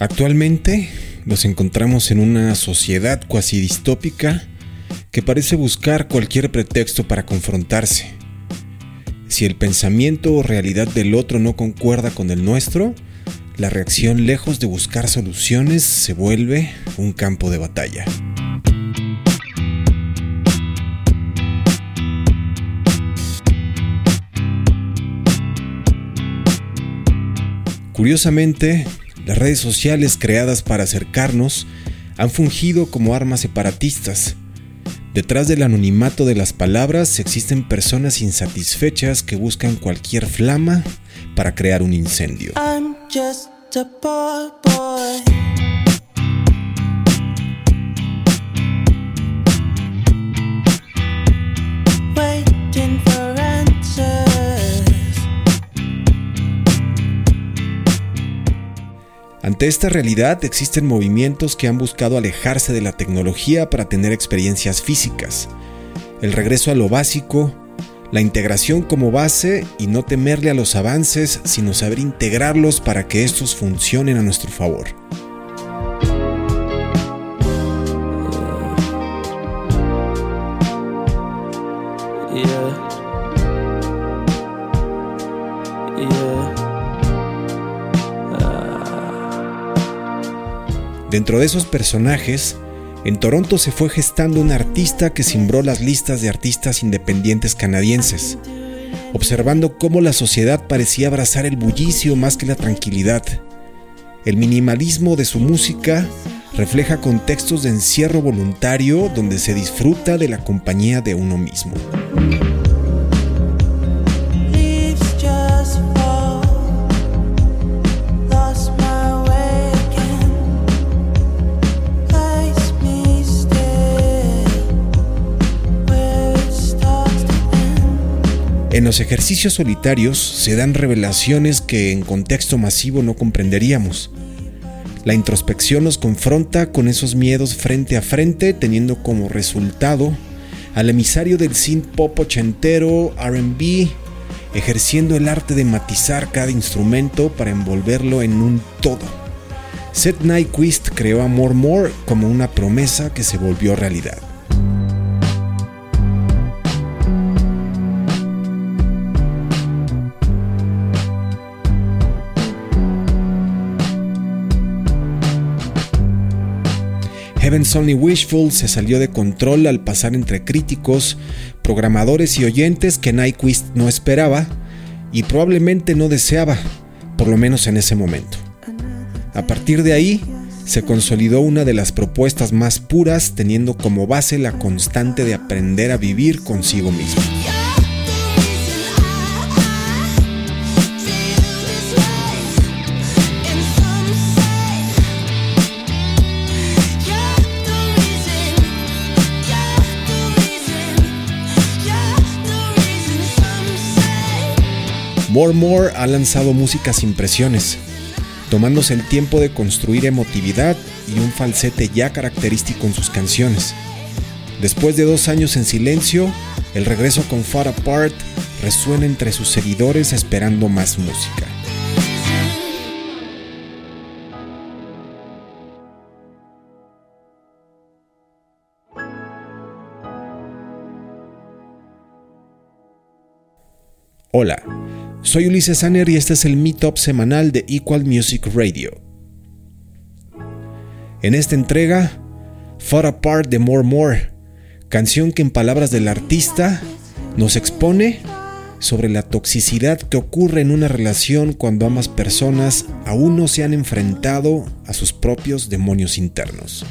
Actualmente nos encontramos en una sociedad cuasi distópica que parece buscar cualquier pretexto para confrontarse. Si el pensamiento o realidad del otro no concuerda con el nuestro, la reacción lejos de buscar soluciones se vuelve un campo de batalla. Curiosamente, las redes sociales creadas para acercarnos han fungido como armas separatistas. Detrás del anonimato de las palabras existen personas insatisfechas que buscan cualquier flama para crear un incendio. Ante esta realidad existen movimientos que han buscado alejarse de la tecnología para tener experiencias físicas, el regreso a lo básico, la integración como base y no temerle a los avances, sino saber integrarlos para que estos funcionen a nuestro favor. Dentro de esos personajes, en Toronto se fue gestando un artista que cimbró las listas de artistas independientes canadienses, observando cómo la sociedad parecía abrazar el bullicio más que la tranquilidad. El minimalismo de su música refleja contextos de encierro voluntario donde se disfruta de la compañía de uno mismo. En los ejercicios solitarios se dan revelaciones que en contexto masivo no comprenderíamos. La introspección nos confronta con esos miedos frente a frente, teniendo como resultado al emisario del synth pop ochentero, RB, ejerciendo el arte de matizar cada instrumento para envolverlo en un todo. Seth Nyquist creó a More More como una promesa que se volvió realidad. Heaven's Only Wishful se salió de control al pasar entre críticos, programadores y oyentes que Nyquist no esperaba y probablemente no deseaba, por lo menos en ese momento. A partir de ahí, se consolidó una de las propuestas más puras teniendo como base la constante de aprender a vivir consigo mismo. More More ha lanzado música sin presiones, tomándose el tiempo de construir emotividad y un falsete ya característico en sus canciones. Después de dos años en silencio, el regreso con Far Apart resuena entre sus seguidores esperando más música. Hola, soy Ulises Sanner y este es el Meetup semanal de Equal Music Radio. En esta entrega, Far Apart de More More, canción que en palabras del artista nos expone sobre la toxicidad que ocurre en una relación cuando ambas personas aún no se han enfrentado a sus propios demonios internos.